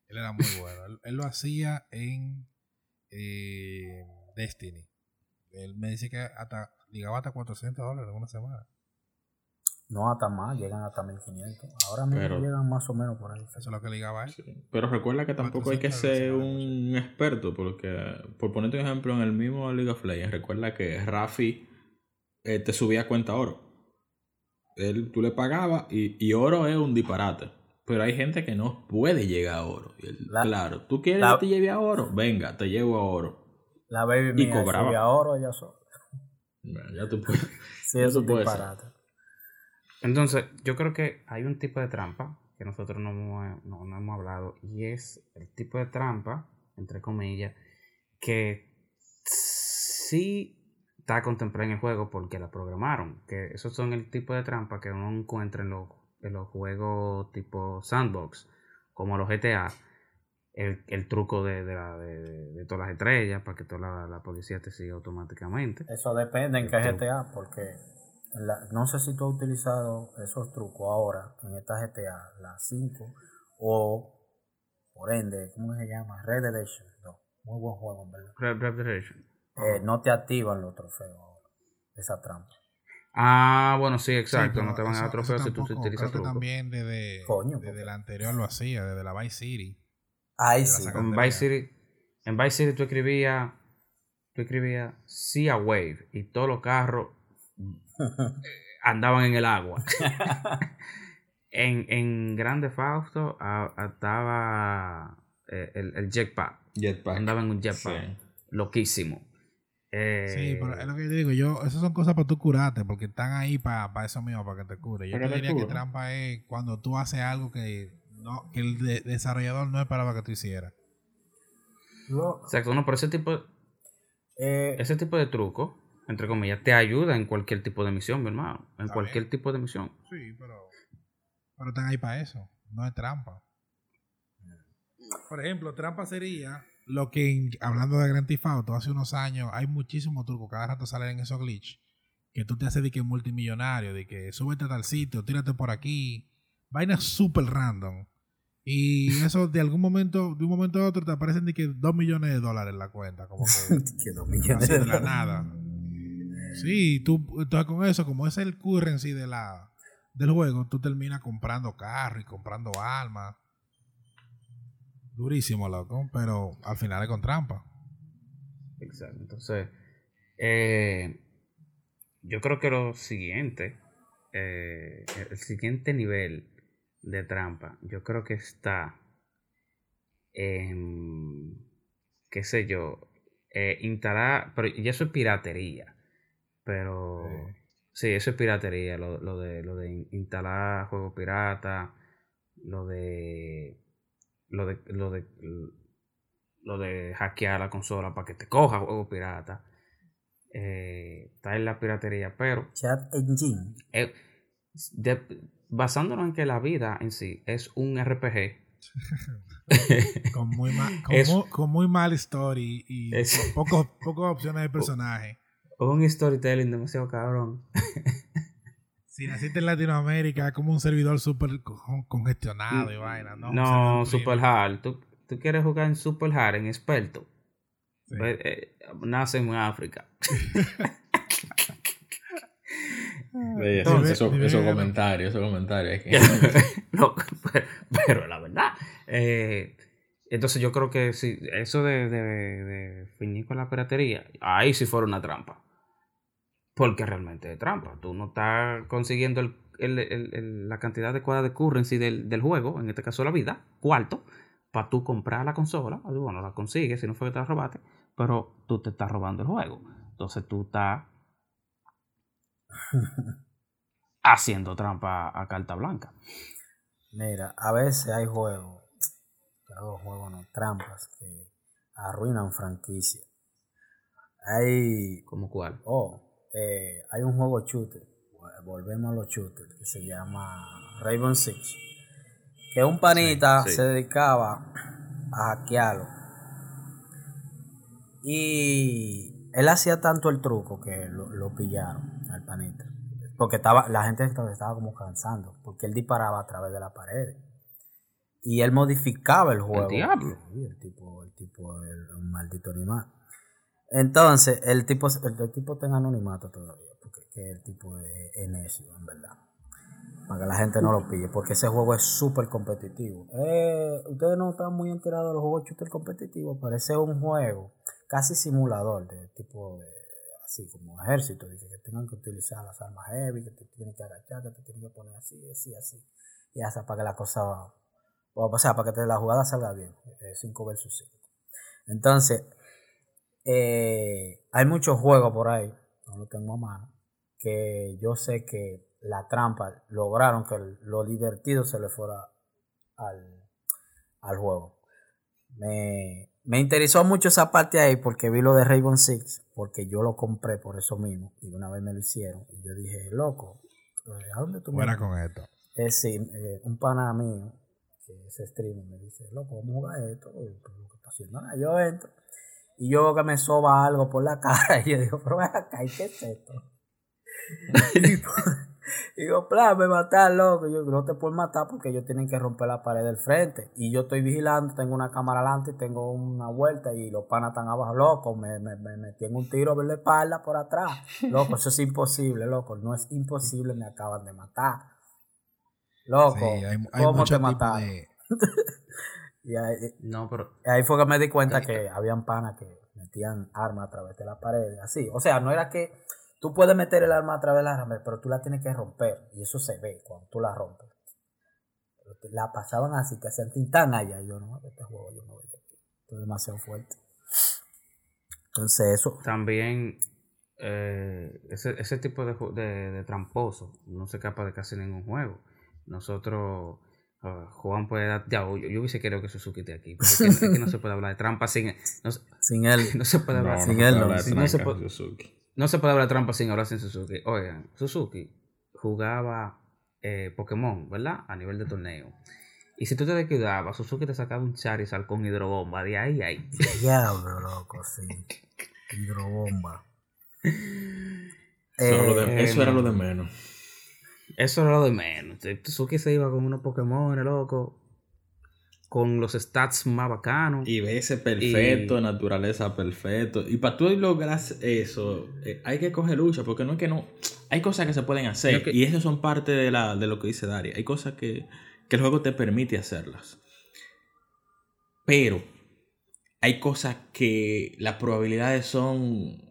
Él era muy bueno. Él, él lo hacía en eh, Destiny. Él me dice que hasta llegaba hasta 400 dólares en una semana. No hasta más, llegan hasta 1500. Ahora mismo Pero- llegan más o menos por ahí. Eso es lo que ligaba él. Sí. Pero recuerda que tampoco hay que 400 ser un experto, porque, por ponerte un ejemplo, en el mismo League of Legends, recuerda que Rafi eh, te subía cuenta oro. Él, tú le pagabas y, y oro es un disparate. Pero hay gente que no puede llegar a oro. Y él, La- claro, ¿tú quieres la- que te lleve a oro? Venga, te llevo a oro. La baby Y mía cobraba. subía oro ya solo. Bueno, ya tú puedes. Sí, es ser. disparate. Entonces, yo creo que hay un tipo de trampa que nosotros no hemos, no, no hemos hablado y es el tipo de trampa, entre comillas, que sí está contemplada en el juego porque la programaron. Que esos son el tipo de trampa que uno encuentra en los, en los juegos tipo sandbox, como los GTA. El, el truco de, de, la- de- de- todas las estrellas para que toda la, la policía te siga automáticamente. Eso depende en qué Truco. GTA, porque la- no sé si tú has utilizado esos trucos ahora en esta GTA, la 5, o por ende, ¿cómo se llama? Red Dead Redemption 2. Muy buen juego, en verdad. Red Redemption. Eh, no te activan los trofeos ahora, esa trampa. Ah, bueno, sí, exacto. Sí, no te van a dar trofeos si tú utilizas truco. también desde, Coño, desde la anterior lo hacía, desde la Vice City. Ahí sí. En. Vice City, en Vice City tú escribías, tú escribías Sea Wave y todos los carros andaban en el agua. En, en Grande Fausto ah, estaba eh, el, el jetpack. Jetpack. Andaba en un jetpack. Sí. Loquísimo. Eh, Sí, pero es lo que yo digo, yo, esas son cosas para tú curarte, porque están ahí para eso mismo, para que te cure. Yo Para te diría que trampa es cuando tú haces algo que, no, que el de- desarrollador no esperaba que tú hicieras. Lo- Exacto, no, pero ese tipo, eh, ese tipo de truco, entre comillas, te ayuda en cualquier tipo de misión, mi hermano. En cualquier bien. tipo de misión. Sí, pero, pero están ahí para eso, no es trampa. Por ejemplo, trampa sería lo que, hablando de Grand Theft Auto, hace unos años hay muchísimos trucos, cada rato salen en esos glitch, que tú te haces de que multimillonario, de que súbete a tal sitio, tírate por aquí, vainas súper random. Y eso de algún momento, de un momento a otro, te aparecen de que dos millones de dólares en la cuenta, como que que dos millones así de la nada. Sí, tú, entonces con eso, como es el currency de la, del juego, tú terminas comprando carro y comprando armas. Durísimo, loco, pero al final es con trampa. Exacto. Entonces, eh, yo creo que lo siguiente, eh, el siguiente nivel de trampa, yo creo que está en, qué sé yo, eh, instalar, pero ya eso es piratería, pero sí, eso es piratería, lo, lo de, lo de in- instalar juegos pirata, lo de, lo de, lo de, lo de hackear la consola para que te coja juego pirata. Eh, está en la piratería, pero Chat Engine. eh, de- basándonos en que la vida en sí es un RPG. Con muy, ma- con Es- mu- con muy mal story y Es- con pocos- pocas opciones de personaje. un storytelling demasiado cabrón. Si naciste en Latinoamérica, es como un servidor súper con- congestionado y vaina, ¿no? No, super hard. ¿Tú, tú quieres jugar en super hard, en experto. Sí. Pues, eh, nace en África. Eso- comentarios, esos comentarios. No, pero, pero la verdad. eh, entonces yo creo que si eso de, de, de finir con la piratería, ahí sí fuera una trampa. Porque realmente es trampa. Tú no estás consiguiendo el- el- el- la cantidad adecuada de currency del, del juego, en este caso la vida, cuarto, para tú comprar la consola. Ah, Bueno, la consigues, si no fue que te la robaste, pero tú te estás robando el juego. Entonces tú estás haciendo trampa a carta blanca. Mira, a veces hay juegos, claro, juegos no, trampas que arruinan franquicia. Hay, ¿Como cuál? oh, eh, hay un juego shooter, volvemos a los shooters, que se llama Raven Six, que un panita Sí, sí. se dedicaba a hackearlo. Y él hacía tanto el truco que lo, lo pillaron al panita. Porque estaba, la gente estaba, estaba como cansando, porque él disparaba a través de la pared. Y él modificaba el juego. diablo. Sí, el tipo, el tipo, el, un maldito animal. Entonces, el tipo, el, tipo está en anonimato todavía, porque que el tipo es, necio, en verdad. Para que la gente no lo pille, porque ese juego es súper competitivo. Eh, ustedes no están muy enterados de los juegos shooter competitivos, parece un juego casi simulador de tipo así como ejército, de que, tengan que utilizar las armas heavy, que te tienen que agachar, que te tienen que poner así, así, así. Y hasta para que la cosa, o sea, para que la jugada salga bien, 5 versus 5. Entonces, eh, hay muchos juegos por ahí, no lo tengo a mano, que yo sé que la trampa lograron que lo divertido se le fuera al, al juego. Me, me interesó mucho esa parte ahí porque vi lo de Raven Six, porque yo lo compré por eso mismo y una vez me lo hicieron y yo dije, loco, eh, ¿a dónde tú me Fuera con esto. es sí, eh, un pana mío que es streamer me dice, loco, vamos a jugar esto. Y, pues, lo que está haciendo nada. Yo entro y yo veo que me soba algo por la cara y yo digo, pero acá, ¿y qué es esto? y digo, plan, me matar, loco. Y yo no te puedo matar porque ellos tienen que romper la pared del frente. Y yo estoy vigilando, tengo una cámara adelante, tengo una vuelta y los panas están abajo, loco. Me, me, me metí en un tiro por la espalda por atrás. Loco, eso es imposible, loco. No es imposible, me acaban de matar. Loco, Sí, hay, hay ¿cómo te mataron? de... Y ahí, No, pero ahí fue que me di cuenta que habían panas que metían armas a través de la pared, así. O sea, no era que tú puedes meter el arma a través de la pared, pero tú la tienes que romper. Y eso se ve cuando tú la rompes. La pasaban así, te hacían tintán allá. Yo no, este juego yo no voy aquí. Esto es demasiado fuerte. Entonces eso. También eh, ese, ese tipo de, de, de tramposo no se escapa de casi ningún juego. Nosotros Uh, Juan puede dar. Ya, yo, yo, hubiese querido que Suzuki esté aquí. Porque es que, es que, no se puede hablar de trampa sin. No, sin él. No se puede hablar. No, sin él, no. Sin, no, se puede, Suzuki. no se puede hablar de trampa sin hablar sin Suzuki. Oigan, Suzuki jugaba eh, Pokémon, ¿verdad? A nivel de torneo. Y si tú te descuidabas, Suzuki te sacaba un Charizard con hidrobomba. De ahí, ahí. Diablo, loco, sí. Hidrobomba. Eso, era, lo de, eso era lo de menos. Eso era lo de menos. Suzuki se iba con unos Pokémon, loco. Con los stats más bacanos. Y ese perfecto, y... naturaleza perfecto. Y para tú lograr eso, eh, hay que coger lucha, porque no es que no. Hay cosas que se pueden hacer. Que... Y esas son parte de, la, de lo que dice Daria. Hay cosas que, que el juego te permite hacerlas. Pero hay cosas que las probabilidades son,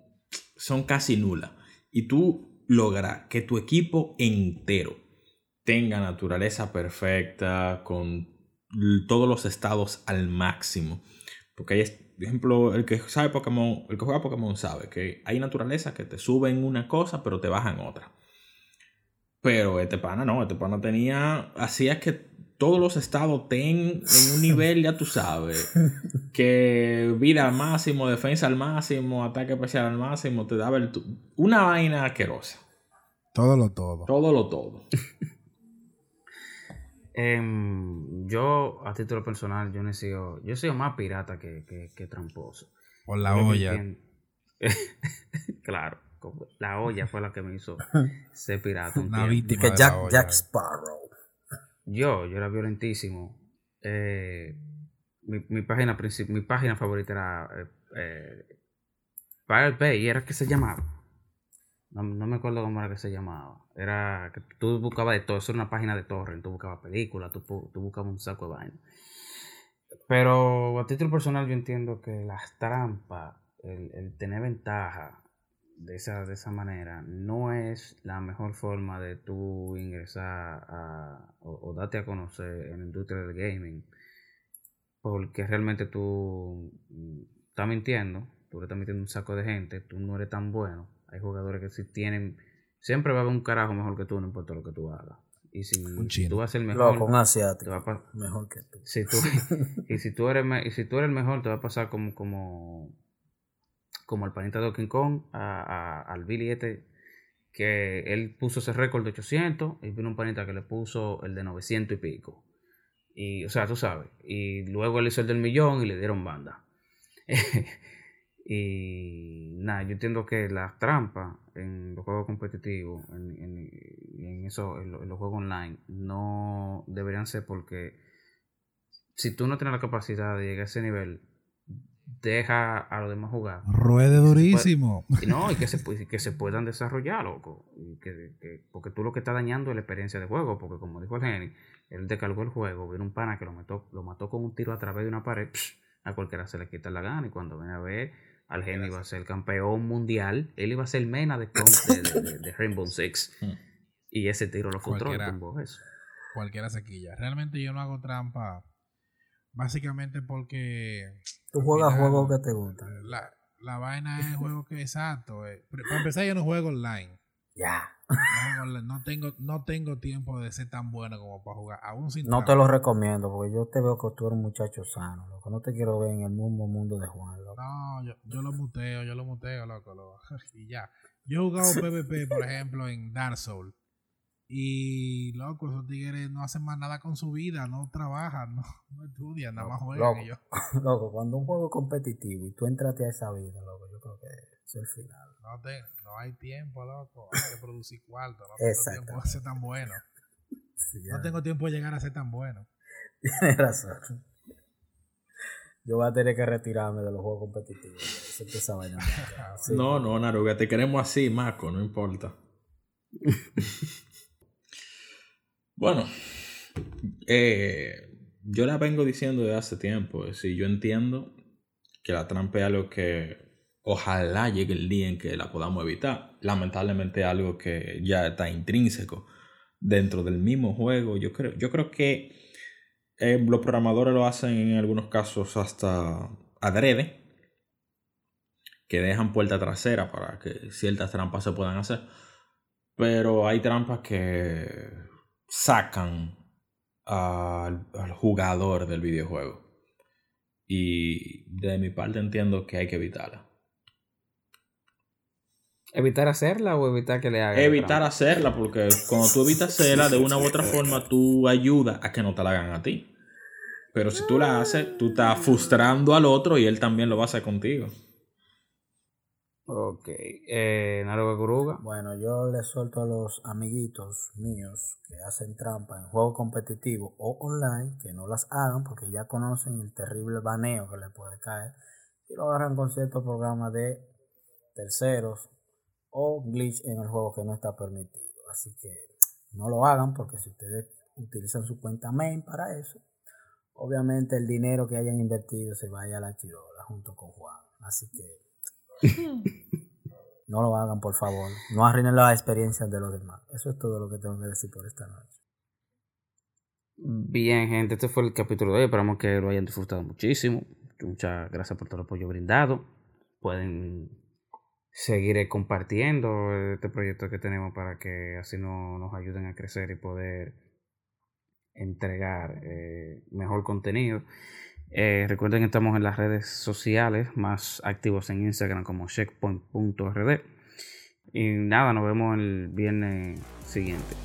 son casi nulas. Y tú lograr que tu equipo entero tenga naturaleza perfecta, con todos los estados al máximo. Porque hay, por ejemplo, el que sabe Pokémon, el que juega Pokémon sabe que hay naturaleza que te suben una cosa, pero te bajan otra. Pero este pana no, este pana tenía, hacía que todos los estados estén en un nivel, ya tú sabes, que vida al máximo, defensa al máximo, ataque especial al máximo, te daba el una vaina asquerosa. Todo lo todo. Todo lo todo. eh, yo, a título personal, yo no he sido, yo he sido más pirata que, que, que tramposo. Por la olla. claro, la olla fue la que me hizo ser pirata. Un Una víctima que Jack, olla, Jack Sparrow. Yo, yo era violentísimo. Eh, mi, mi, página mi página favorita era eh, eh, Pirate Bay, era que se llamaba. No, no, me acuerdo cómo era que se llamaba. Era que tú buscabas de todo. Eso era una página de torrent. Tú buscabas películas, tú, tú buscabas un saco de vaina. Pero a título personal yo entiendo que las trampas, el, el, tener ventaja de esa, de esa manera, no es la mejor forma de tú ingresar a, o, o darte a conocer en la industria del gaming. Porque realmente tú estás mintiendo, tú le estás metiendo un saco de gente, tú no eres tan bueno hay jugadores que si tienen. Siempre va a haber un carajo mejor que tú, no importa lo que tú hagas. Y si tú vas a ser mejor. Loco, un asiático. mejor que tú. Si tú y, si tú eres, y si tú eres el mejor, te va a pasar como. como como el panita de King Kong al Billy este que él puso ese récord de 800 y vino un panita que le puso el de 900 y pico. Y, o sea, tú sabes. Y luego él hizo el del millón y le dieron banda. Y nada, yo entiendo que las trampas en los juegos competitivos, en, en eso, en, en, los juegos online, no deberían ser porque si tú no tienes la capacidad de llegar a ese nivel, deja a los demás jugar. Ruede durísimo. y no, y que se, que se puedan desarrollar, loco. Y que, que, porque tú lo que estás dañando es la experiencia de juego, porque como dijo el Geni, él descargó el juego, vino un pana que lo mató, lo mató con un tiro a través de una pared, psh, a cualquiera se le quita la gana, y cuando viene a ver al genio iba a ser campeón mundial. Él iba a ser Mena de, de, de, de Rainbow Six. Hmm. Y ese tiro lo frustró tumbó eso. Cualquiera sequilla. Realmente yo no hago trampa. Básicamente porque. Tú juegas juegos que te gustan. La, la vaina es juego que exacto. Eh. Para empezar, yo no juego online. Ya. No, no, tengo, no tengo tiempo de ser tan bueno como para jugar. Aún sin no te lo recomiendo porque yo te veo que tú eres un muchacho sano, loco. No te quiero ver en el mismo mundo de Juan, loco. No, yo, yo lo muteo, yo lo muteo, loco, loco. Y ya. Yo he jugado PvP, por ejemplo, en Dark Souls. Y, loco, esos tigres no hacen más nada con su vida, no trabajan, no, no estudian, nada más juegan loco, y yo. loco, cuando un juego es competitivo y tú entraste a esa vida, loco, yo creo que es el final. No, te, no hay tiempo, loco. Hay que producir cuarto. No tengo tiempo de ser tan bueno. Sí, no tengo tiempo de llegar a ser tan bueno. Tienes razón. Yo voy a tener que retirarme de los juegos competitivos. Esa vaina. Sí, no, no, Naruga, te queremos así, Marco, no importa. Bueno, eh, yo la vengo diciendo desde hace tiempo. Es decir, yo entiendo que la trampa es algo que Ojalá llegue el día en que la podamos evitar. Lamentablemente algo que ya está intrínseco dentro del mismo juego. Yo creo, yo creo que eh, los programadores lo hacen en algunos casos hasta adrede, que dejan puerta trasera para que ciertas trampas se puedan hacer. Pero hay trampas que sacan al, al jugador del videojuego. Y de mi parte entiendo que hay que evitarla. ¿Evitar hacerla o evitar que le hagan? Evitar hacerla, porque cuando tú evitas hacerla, de una u otra forma, tú ayudas a que no te la hagan a ti. Pero si tú la haces, tú estás frustrando al otro y él también lo va a hacer contigo. Ok. Eh, Guruga. Bueno, yo le suelto a los amiguitos míos que hacen trampa en juego competitivo o online que no las hagan porque ya conocen el terrible baneo que le puede caer y lo agarran con ciertos programas de terceros o glitch en el juego que no está permitido. Así que no lo hagan porque si ustedes utilizan su cuenta main para eso, obviamente el dinero que hayan invertido se vaya a la chirola junto con Juan. Así que no lo hagan, por favor. No arruinen las experiencias de los demás. Eso es todo lo que tengo que decir por esta noche. Bien, gente, este fue el capítulo de hoy. Esperamos que lo hayan disfrutado muchísimo. Muchas gracias por todo el apoyo brindado. Pueden seguir compartiendo este proyecto que tenemos para que así no, nos ayuden a crecer y poder entregar eh, mejor contenido. Eh, recuerden que estamos en las redes sociales más activos en Instagram como checkpoint.rd. Y nada, nos vemos el viernes siguiente.